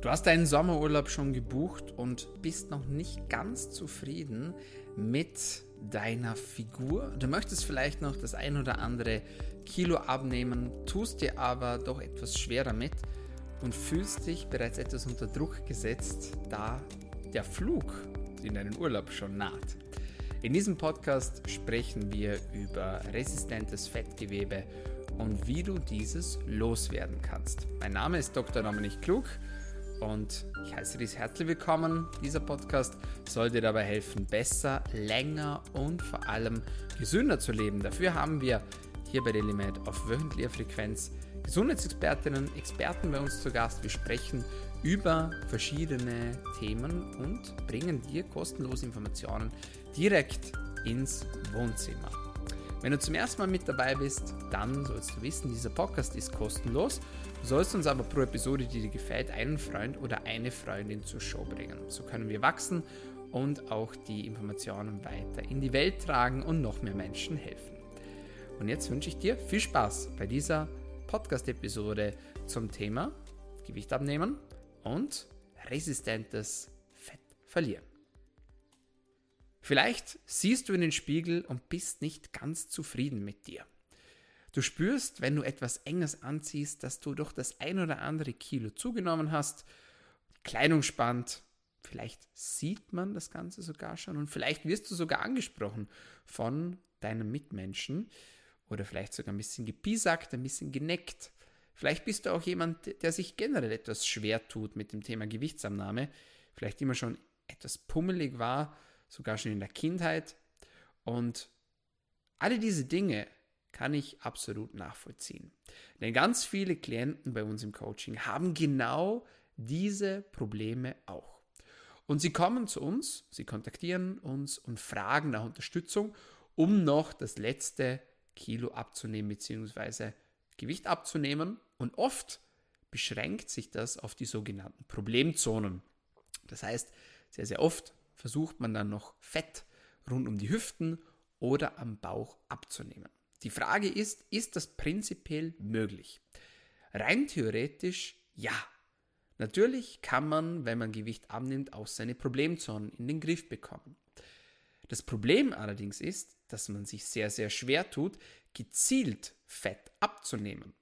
Du hast deinen Sommerurlaub schon gebucht und bist noch nicht ganz zufrieden mit deiner Figur. Du möchtest vielleicht noch das ein oder andere Kilo abnehmen, tust dir aber doch etwas schwer damit und fühlst dich bereits etwas unter Druck gesetzt, da der Flug in deinen Urlaub schon naht. In diesem Podcast sprechen wir über resistentes Fettgewebe und wie du dieses loswerden kannst. Mein Name ist Dr. Dominik Klug und ich heiße dich herzlich willkommen. Dieser Podcast soll dir dabei helfen, besser, länger und vor allem gesünder zu leben. Dafür haben wir hier bei Delimed auf wöchentlicher Frequenz Gesundheitsexpertinnen, Experten bei uns zu Gast. Wir sprechen über verschiedene Themen und bringen dir kostenlose Informationen direkt ins Wohnzimmer. Wenn du zum ersten Mal mit dabei bist, dann sollst du wissen, dieser Podcast ist kostenlos. Du sollst uns aber pro Episode, die dir gefällt, einen Freund oder eine Freundin zur Show bringen. So können wir wachsen und auch die Informationen weiter in die Welt tragen und noch mehr Menschen helfen. Und jetzt wünsche ich dir viel Spaß bei dieser Podcast-Episode zum Thema Gewicht abnehmen und resistentes Fett verlieren. Vielleicht siehst du in den Spiegel und bist nicht ganz zufrieden mit dir. Du spürst, wenn du etwas Enges anziehst, dass du doch das ein oder andere Kilo zugenommen hast. Kleidung spannt. Vielleicht sieht man das Ganze sogar schon und vielleicht wirst du sogar angesprochen von deinem Mitmenschen oder vielleicht sogar ein bisschen gepiesackt, ein bisschen geneckt. Vielleicht bist du auch jemand, der sich generell etwas schwer tut mit dem Thema Gewichtsabnahme, vielleicht immer schon etwas pummelig war sogar schon in der Kindheit. Und alle diese Dinge kann ich absolut nachvollziehen. Denn ganz viele Klienten bei uns im Coaching haben genau diese Probleme auch. Und sie kommen zu uns, sie kontaktieren uns und fragen nach Unterstützung, um noch das letzte Kilo abzunehmen bzw. Gewicht abzunehmen. Und oft beschränkt sich das auf die sogenannten Problemzonen. Das heißt, sehr, sehr oft versucht man dann noch Fett rund um die Hüften oder am Bauch abzunehmen. Die Frage ist, ist das prinzipiell möglich? Rein theoretisch ja. Natürlich kann man, wenn man Gewicht abnimmt, auch seine Problemzonen in den Griff bekommen. Das Problem allerdings ist, dass man sich sehr, sehr schwer tut, gezielt Fett abzunehmen.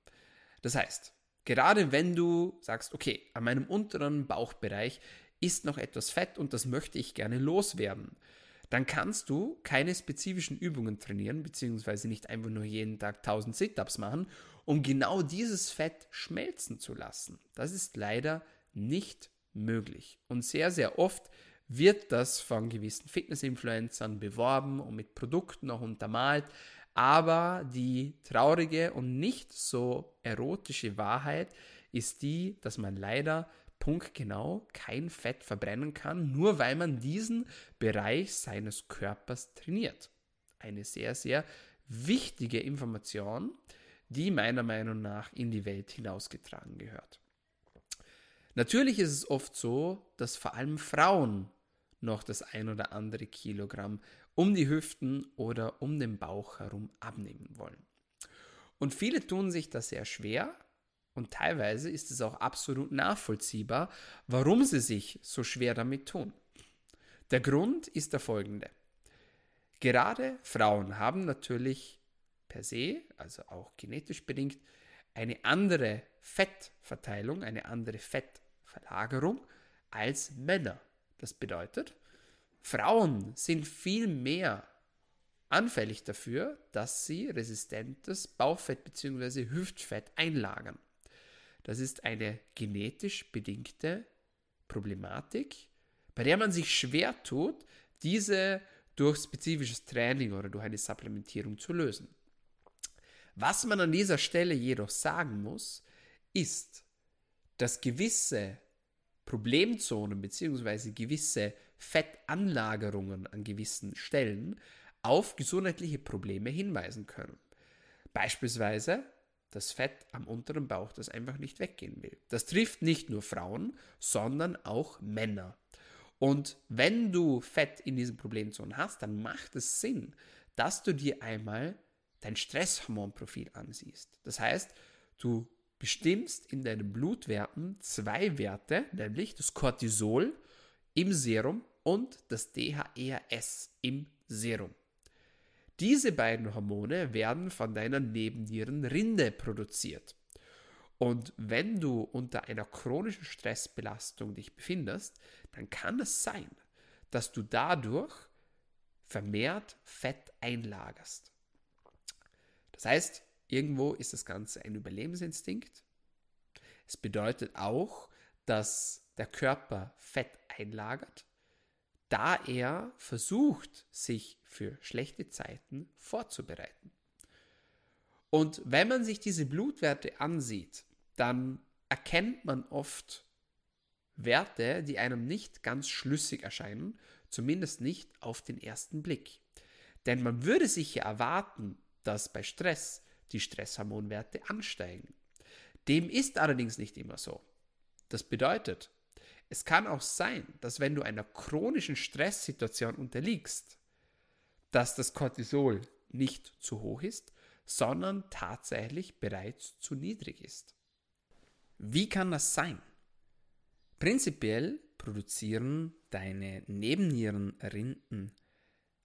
Das heißt, gerade wenn du sagst, okay, an meinem unteren Bauchbereich ist noch etwas Fett und das möchte ich gerne loswerden, dann kannst du keine spezifischen Übungen trainieren, beziehungsweise nicht einfach nur jeden Tag 1000 Sit-ups machen, um genau dieses Fett schmelzen zu lassen. Das ist leider nicht möglich. Und sehr, sehr oft wird das von gewissen Fitness-Influencern beworben und mit Produkten auch untermalt. Aber die traurige und nicht so erotische Wahrheit ist die, dass man leider punktgenau kein Fett verbrennen kann, nur weil man diesen Bereich seines Körpers trainiert. Eine sehr, sehr wichtige Information, die meiner Meinung nach in die Welt hinausgetragen gehört. Natürlich ist es oft so, dass vor allem Frauen noch das ein oder andere Kilogramm um die Hüften oder um den Bauch herum abnehmen wollen. Und viele tun sich das sehr schwer, und teilweise ist es auch absolut nachvollziehbar, warum sie sich so schwer damit tun. Der Grund ist der folgende. Gerade Frauen haben natürlich per se, also auch genetisch bedingt, eine andere Fettverteilung, eine andere Fettverlagerung als Männer. Das bedeutet, Frauen sind viel mehr anfällig dafür, dass sie resistentes Bauchfett bzw. Hüftfett einlagern. Das ist eine genetisch bedingte Problematik, bei der man sich schwer tut, diese durch spezifisches Training oder durch eine Supplementierung zu lösen. Was man an dieser Stelle jedoch sagen muss, ist, dass gewisse Problemzonen bzw. gewisse Fettanlagerungen an gewissen Stellen auf gesundheitliche Probleme hinweisen können. Beispielsweise das Fett am unteren Bauch, das einfach nicht weggehen will. Das trifft nicht nur Frauen, sondern auch Männer. Und wenn du Fett in diesen Problemzonen hast, dann macht es Sinn, dass du dir einmal dein Stresshormonprofil ansiehst. Das heißt, du bestimmst in deinen Blutwerten zwei Werte, nämlich das Cortisol im Serum und das DHERS im Serum. Diese beiden Hormone werden von deiner Nebennierenrinde produziert. Und wenn du unter einer chronischen Stressbelastung dich befindest, dann kann es sein, dass du dadurch vermehrt Fett einlagerst. Das heißt, irgendwo ist das Ganze ein Überlebensinstinkt. Es bedeutet auch, dass der Körper Fett einlagert, da er versucht, sich für schlechte Zeiten vorzubereiten. Und wenn man sich diese Blutwerte ansieht, dann erkennt man oft Werte, die einem nicht ganz schlüssig erscheinen, zumindest nicht auf den ersten Blick. Denn man würde sich ja erwarten, dass bei Stress die Stresshormonwerte ansteigen. Dem ist allerdings nicht immer so. Das bedeutet, es kann auch sein, dass wenn du einer chronischen Stresssituation unterliegst, dass das Cortisol nicht zu hoch ist, sondern tatsächlich bereits zu niedrig ist. Wie kann das sein? Prinzipiell produzieren deine Nebennierenrinden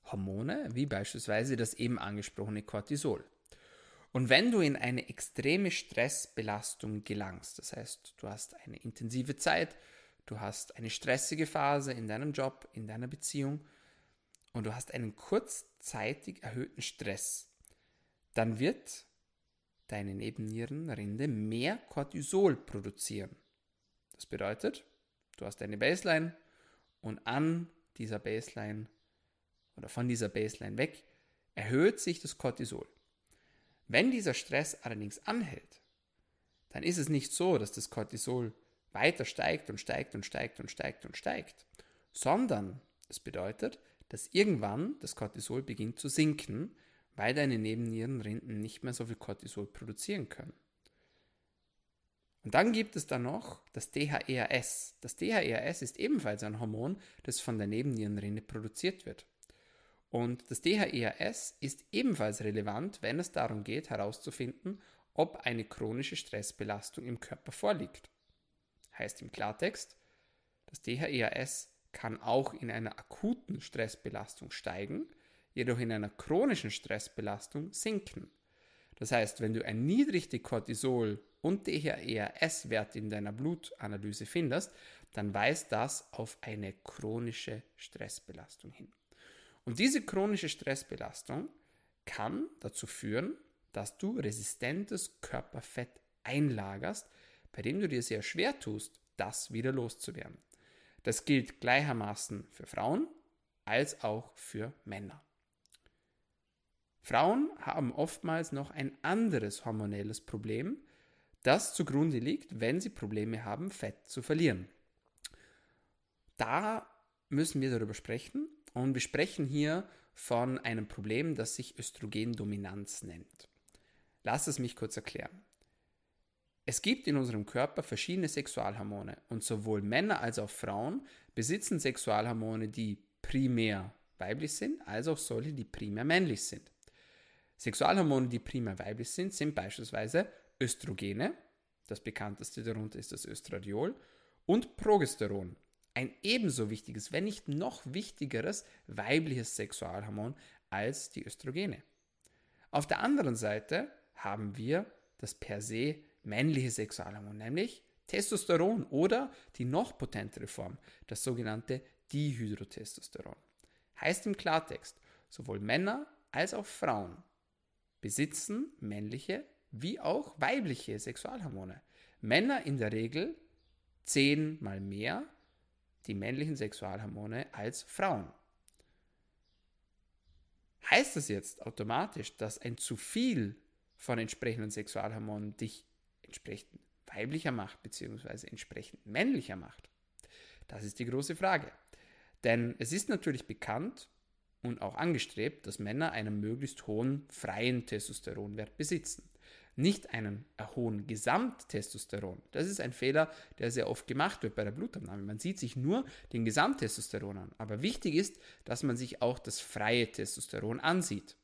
Hormone, wie beispielsweise das eben angesprochene Cortisol. Und wenn du in eine extreme Stressbelastung gelangst, das heißt, du hast eine intensive Zeit, du hast eine stressige Phase in deinem Job, in deiner Beziehung und du hast einen kurzzeitig erhöhten Stress, dann wird deine Nebennierenrinde mehr Cortisol produzieren. Das bedeutet, du hast eine Baseline und an dieser Baseline oder von dieser Baseline weg erhöht sich das Cortisol. Wenn dieser Stress allerdings anhält, dann ist es nicht so, dass das Cortisol weiter steigt und steigt und steigt und steigt und steigt, sondern es bedeutet, dass irgendwann das Cortisol beginnt zu sinken, weil deine Nebennierenrinden nicht mehr so viel Cortisol produzieren können. Und dann gibt es dann noch das DHERS. Das DHERS ist ebenfalls ein Hormon, das von der Nebennierenrinde produziert wird. Und das DHERS ist ebenfalls relevant, wenn es darum geht, herauszufinden, ob eine chronische Stressbelastung im Körper vorliegt. Heißt im Klartext, das DHERS kann auch in einer akuten Stressbelastung steigen, jedoch in einer chronischen Stressbelastung sinken. Das heißt, wenn du ein niedrigste Cortisol und DHERS-Wert in deiner Blutanalyse findest, dann weist das auf eine chronische Stressbelastung hin. Und diese chronische Stressbelastung kann dazu führen, dass du resistentes Körperfett einlagerst, bei dem du dir sehr schwer tust, das wieder loszuwerden. Das gilt gleichermaßen für Frauen als auch für Männer. Frauen haben oftmals noch ein anderes hormonelles Problem, das zugrunde liegt, wenn sie Probleme haben, Fett zu verlieren. Da müssen wir darüber sprechen und wir sprechen hier von einem Problem, das sich Östrogendominanz nennt. Lass es mich kurz erklären. Es gibt in unserem Körper verschiedene Sexualhormone und sowohl Männer als auch Frauen besitzen Sexualhormone, die primär weiblich sind, als auch solche, die primär männlich sind. Sexualhormone, die primär weiblich sind, sind beispielsweise Östrogene, das bekannteste darunter ist das Östradiol, und Progesteron, ein ebenso wichtiges, wenn nicht noch wichtigeres weibliches Sexualhormon als die Östrogene. Auf der anderen Seite haben wir das per se männliche Sexualhormon, nämlich Testosteron oder die noch potentere Form, das sogenannte Dihydrotestosteron. Heißt im Klartext, sowohl Männer als auch Frauen besitzen männliche wie auch weibliche Sexualhormone. Männer in der Regel zehnmal mehr die männlichen Sexualhormone als Frauen. Heißt das jetzt automatisch, dass ein zu viel von entsprechenden Sexualhormonen dich entsprechend weiblicher macht, beziehungsweise entsprechend männlicher macht? Das ist die große Frage. Denn es ist natürlich bekannt und auch angestrebt, dass Männer einen möglichst hohen freien Testosteronwert besitzen nicht einen hohen Gesamttestosteron. Das ist ein Fehler, der sehr oft gemacht wird bei der Blutabnahme. Man sieht sich nur den Gesamttestosteron an. Aber wichtig ist, dass man sich auch das freie Testosteron ansieht.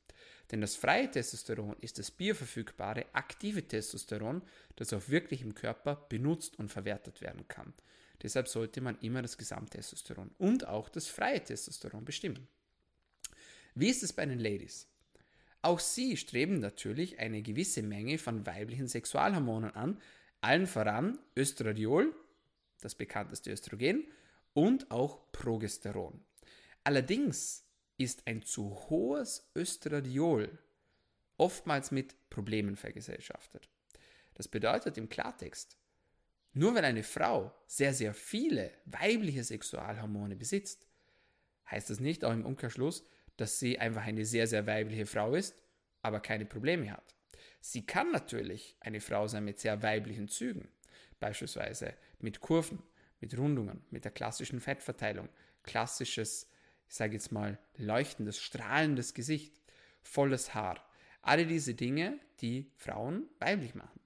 Denn das freie Testosteron ist das bioverfügbare, aktive Testosteron, das auch wirklich im Körper benutzt und verwertet werden kann. Deshalb sollte man immer das Gesamttestosteron und auch das freie Testosteron bestimmen. Wie ist es bei den Ladies? Auch sie streben natürlich eine gewisse Menge von weiblichen Sexualhormonen an, allen voran Östradiol, das bekannteste Östrogen, und auch Progesteron. Allerdings ist ein zu hohes Östradiol oftmals mit Problemen vergesellschaftet. Das bedeutet im Klartext, nur wenn eine Frau sehr, sehr viele weibliche Sexualhormone besitzt, heißt das nicht auch im Umkehrschluss, dass sie einfach eine sehr, sehr weibliche Frau ist, aber keine Probleme hat. Sie kann natürlich eine Frau sein mit sehr weiblichen Zügen, beispielsweise mit Kurven, mit Rundungen, mit der klassischen Fettverteilung, klassisches, ich sage jetzt mal, leuchtendes, strahlendes Gesicht, volles Haar. Alle diese Dinge, die Frauen weiblich machen.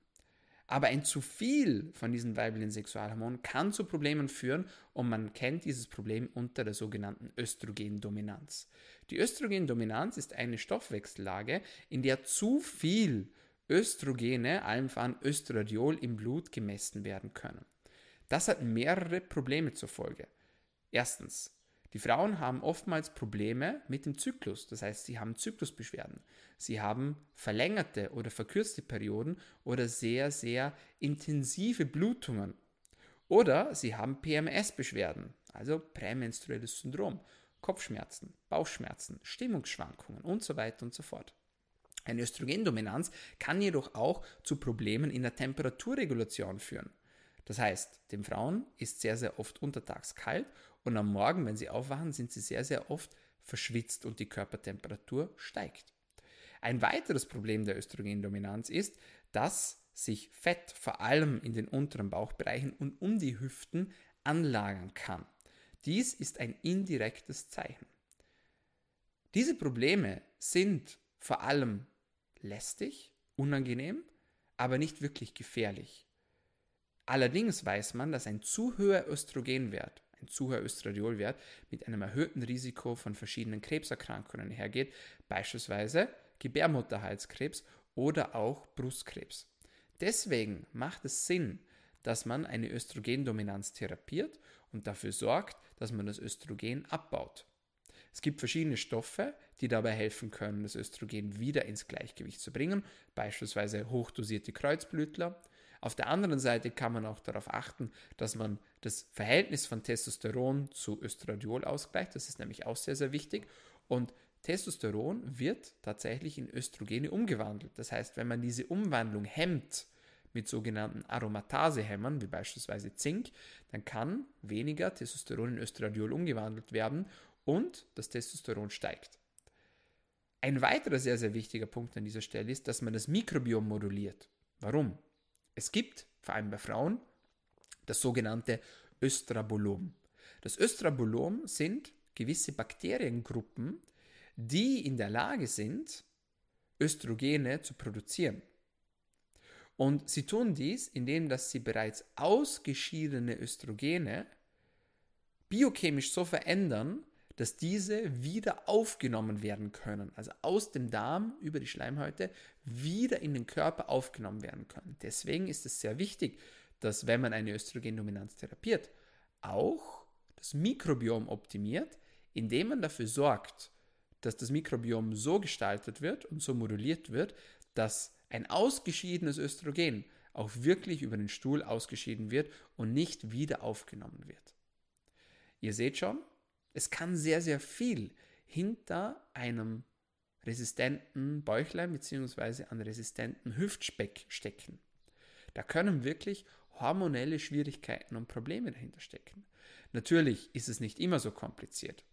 Aber ein zu viel von diesen weiblichen Sexualhormonen kann zu Problemen führen und man kennt dieses Problem unter der sogenannten Östrogendominanz. Die Östrogendominanz ist eine Stoffwechsellage, in der zu viel Östrogene, allem voran Östradiol im Blut gemessen werden können. Das hat mehrere Probleme zur Folge. Erstens, die Frauen haben oftmals Probleme mit dem Zyklus, das heißt, sie haben Zyklusbeschwerden. Sie haben verlängerte oder verkürzte Perioden oder sehr, sehr intensive Blutungen. Oder sie haben PMS-Beschwerden, also prämenstruelles Syndrom, Kopfschmerzen, Bauchschmerzen, Stimmungsschwankungen und so weiter und so fort. Eine Östrogendominanz kann jedoch auch zu Problemen in der Temperaturregulation führen. Das heißt, den Frauen ist sehr, sehr oft untertags kalt und am Morgen, wenn sie aufwachen, sind sie sehr, sehr oft verschwitzt und die Körpertemperatur steigt. Ein weiteres Problem der Östrogendominanz ist, dass sich Fett vor allem in den unteren Bauchbereichen und um die Hüften anlagern kann. Dies ist ein indirektes Zeichen. Diese Probleme sind vor allem lästig, unangenehm, aber nicht wirklich gefährlich. Allerdings weiß man, dass ein zu hoher Östrogenwert, ein zu hoher Östradiolwert mit einem erhöhten Risiko von verschiedenen Krebserkrankungen hergeht, beispielsweise Gebärmutterhalskrebs oder auch Brustkrebs. Deswegen macht es Sinn, dass man eine Östrogendominanz therapiert und dafür sorgt, dass man das Östrogen abbaut. Es gibt verschiedene Stoffe, die dabei helfen können, das Östrogen wieder ins Gleichgewicht zu bringen, beispielsweise hochdosierte Kreuzblütler, auf der anderen Seite kann man auch darauf achten, dass man das Verhältnis von Testosteron zu Östradiol ausgleicht. Das ist nämlich auch sehr, sehr wichtig. Und Testosteron wird tatsächlich in Östrogene umgewandelt. Das heißt, wenn man diese Umwandlung hemmt mit sogenannten Aromatasehämmern, wie beispielsweise Zink, dann kann weniger Testosteron in Östradiol umgewandelt werden und das Testosteron steigt. Ein weiterer sehr, sehr wichtiger Punkt an dieser Stelle ist, dass man das Mikrobiom moduliert. Warum? Es gibt, vor allem bei Frauen, das sogenannte Östrabolom. Das Östrabolom sind gewisse Bakteriengruppen, die in der Lage sind, Östrogene zu produzieren. Und sie tun dies, indem dass sie bereits ausgeschiedene Östrogene biochemisch so verändern, dass diese wieder aufgenommen werden können, also aus dem Darm über die Schleimhäute wieder in den Körper aufgenommen werden können. Deswegen ist es sehr wichtig, dass wenn man eine Östrogendominanz therapiert, auch das Mikrobiom optimiert, indem man dafür sorgt, dass das Mikrobiom so gestaltet wird und so moduliert wird, dass ein ausgeschiedenes Östrogen auch wirklich über den Stuhl ausgeschieden wird und nicht wieder aufgenommen wird. Ihr seht schon, es kann sehr, sehr viel hinter einem resistenten Bäuchlein bzw. an resistenten Hüftspeck stecken. Da können wirklich hormonelle Schwierigkeiten und Probleme dahinter stecken. Natürlich ist es nicht immer so kompliziert.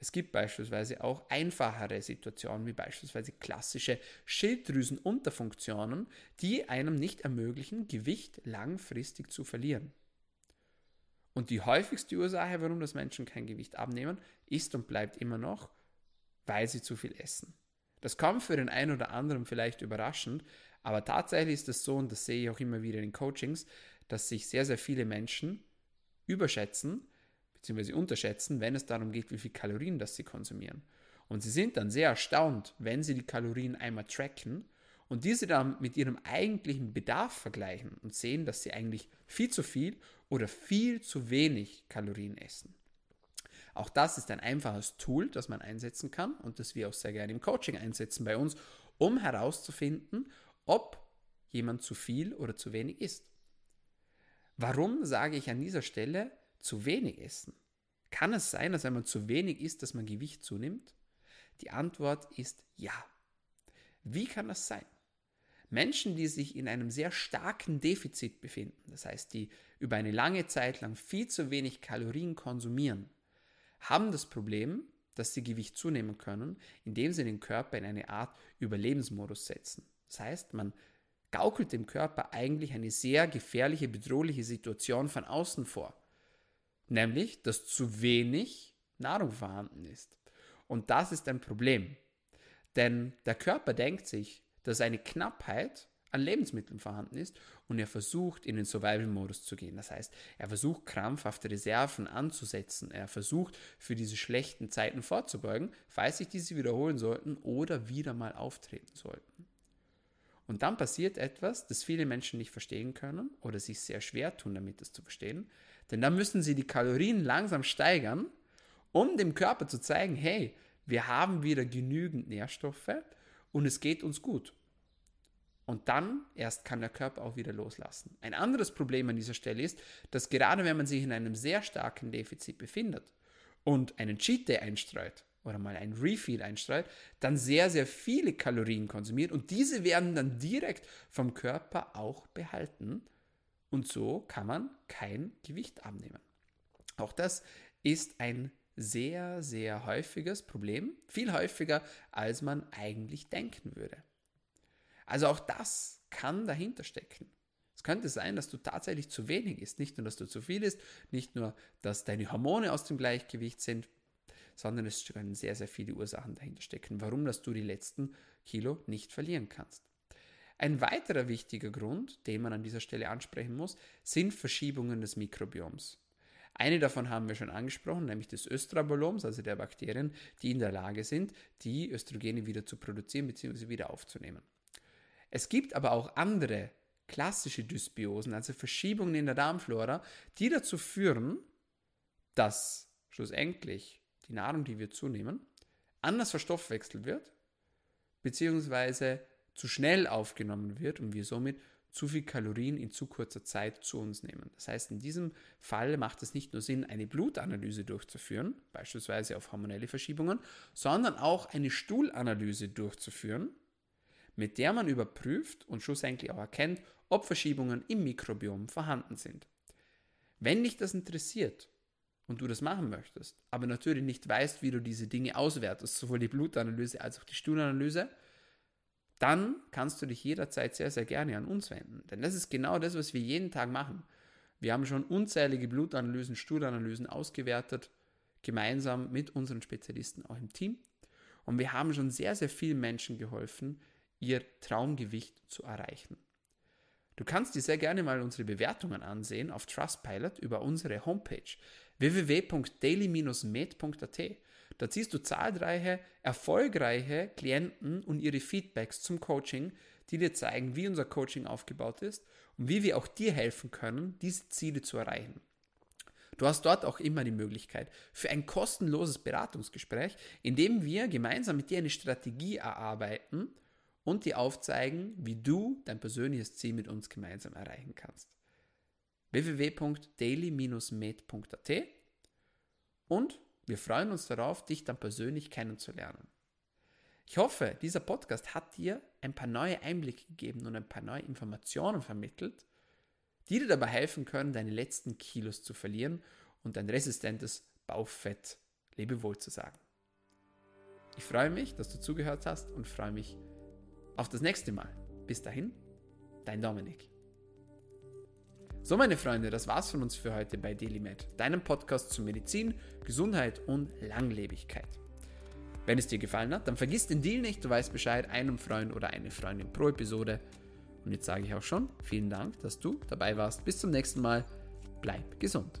Es gibt beispielsweise auch einfachere Situationen, wie beispielsweise klassische Schilddrüsenunterfunktionen, die einem nicht ermöglichen, Gewicht langfristig zu verlieren. Und die häufigste Ursache, warum das Menschen kein Gewicht abnehmen, ist und bleibt immer noch, weil sie zu viel essen. Das kommt für den einen oder anderen vielleicht überraschend, aber tatsächlich ist es so, und das sehe ich auch immer wieder in Coachings, dass sich sehr, sehr viele Menschen überschätzen bzw. unterschätzen, wenn es darum geht, wie viel Kalorien das sie konsumieren. Und sie sind dann sehr erstaunt, wenn sie die Kalorien einmal tracken und diese dann mit ihrem eigentlichen Bedarf vergleichen und sehen, dass sie eigentlich viel zu viel oder viel zu wenig Kalorien essen. Auch das ist ein einfaches Tool, das man einsetzen kann und das wir auch sehr gerne im Coaching einsetzen bei uns, um herauszufinden, ob jemand zu viel oder zu wenig isst. Warum sage ich an dieser Stelle zu wenig essen? Kann es sein, dass wenn man zu wenig isst, dass man Gewicht zunimmt? Die Antwort ist ja. Wie kann das sein? Menschen, die sich in einem sehr starken Defizit befinden, das heißt, die über eine lange Zeit lang viel zu wenig Kalorien konsumieren, haben das Problem, dass sie Gewicht zunehmen können, indem sie den Körper in eine Art Überlebensmodus setzen. Das heißt, man gaukelt dem Körper eigentlich eine sehr gefährliche, bedrohliche Situation von außen vor. Nämlich, dass zu wenig Nahrung vorhanden ist. Und das ist ein Problem. Denn der Körper denkt sich, dass eine Knappheit an Lebensmitteln vorhanden ist und er versucht in den Survival-Modus zu gehen. Das heißt, er versucht krampfhafte Reserven anzusetzen. Er versucht für diese schlechten Zeiten vorzubeugen, falls sich diese wiederholen sollten oder wieder mal auftreten sollten. Und dann passiert etwas, das viele Menschen nicht verstehen können oder sich sehr schwer tun, damit es zu verstehen. Denn dann müssen sie die Kalorien langsam steigern, um dem Körper zu zeigen, hey, wir haben wieder genügend Nährstoffe und es geht uns gut. Und dann erst kann der Körper auch wieder loslassen. Ein anderes Problem an dieser Stelle ist, dass gerade wenn man sich in einem sehr starken Defizit befindet und einen Cheat Day einstreut, oder mal ein Refill einstrahlt, dann sehr, sehr viele Kalorien konsumiert und diese werden dann direkt vom Körper auch behalten und so kann man kein Gewicht abnehmen. Auch das ist ein sehr, sehr häufiges Problem, viel häufiger, als man eigentlich denken würde. Also auch das kann dahinter stecken. Es könnte sein, dass du tatsächlich zu wenig isst, nicht nur, dass du zu viel isst, nicht nur, dass deine Hormone aus dem Gleichgewicht sind, sondern es können sehr, sehr viele Ursachen dahinter stecken, warum dass du die letzten Kilo nicht verlieren kannst. Ein weiterer wichtiger Grund, den man an dieser Stelle ansprechen muss, sind Verschiebungen des Mikrobioms. Eine davon haben wir schon angesprochen, nämlich des Östraboloms, also der Bakterien, die in der Lage sind, die Östrogene wieder zu produzieren bzw. wieder aufzunehmen. Es gibt aber auch andere klassische Dysbiosen, also Verschiebungen in der Darmflora, die dazu führen, dass schlussendlich die Nahrung, die wir zunehmen, anders verstoffwechselt wird, beziehungsweise zu schnell aufgenommen wird und wir somit zu viel Kalorien in zu kurzer Zeit zu uns nehmen. Das heißt, in diesem Fall macht es nicht nur Sinn, eine Blutanalyse durchzuführen, beispielsweise auf hormonelle Verschiebungen, sondern auch eine Stuhlanalyse durchzuführen, mit der man überprüft und schlussendlich auch erkennt, ob Verschiebungen im Mikrobiom vorhanden sind. Wenn dich das interessiert und du das machen möchtest, aber natürlich nicht weißt, wie du diese Dinge auswertest, sowohl die Blutanalyse als auch die Stuhlanalyse, dann kannst du dich jederzeit sehr, sehr gerne an uns wenden. Denn das ist genau das, was wir jeden Tag machen. Wir haben schon unzählige Blutanalysen, Stuhlanalysen ausgewertet, gemeinsam mit unseren Spezialisten auch im Team. Und wir haben schon sehr, sehr vielen Menschen geholfen, ihr Traumgewicht zu erreichen. Du kannst dir sehr gerne mal unsere Bewertungen ansehen auf Trustpilot über unsere Homepage www.daily-med.at. Da siehst du zahlreiche erfolgreiche Klienten und ihre Feedbacks zum Coaching, die dir zeigen, wie unser Coaching aufgebaut ist und wie wir auch dir helfen können, diese Ziele zu erreichen. Du hast dort auch immer die Möglichkeit für ein kostenloses Beratungsgespräch, in dem wir gemeinsam mit dir eine Strategie erarbeiten und dir aufzeigen, wie du dein persönliches Ziel mit uns gemeinsam erreichen kannst. www.daily-med.at und wir freuen uns darauf, dich dann persönlich kennenzulernen. Ich hoffe, dieser Podcast hat dir ein paar neue Einblicke gegeben und ein paar neue Informationen vermittelt, die dir dabei helfen können, deine letzten Kilos zu verlieren und dein resistentes Bauchfett Lebewohl zu sagen. Ich freue mich, dass du zugehört hast und freue mich auf das nächste Mal. Bis dahin, dein Dominik. So, meine Freunde, das war's von uns für heute bei DailyMed, deinem Podcast zu Medizin, Gesundheit und Langlebigkeit. Wenn es dir gefallen hat, dann vergiss den Deal nicht, du weißt Bescheid, einem Freund oder eine Freundin pro Episode. Und jetzt sage ich auch schon, vielen Dank, dass du dabei warst. Bis zum nächsten Mal. Bleib gesund.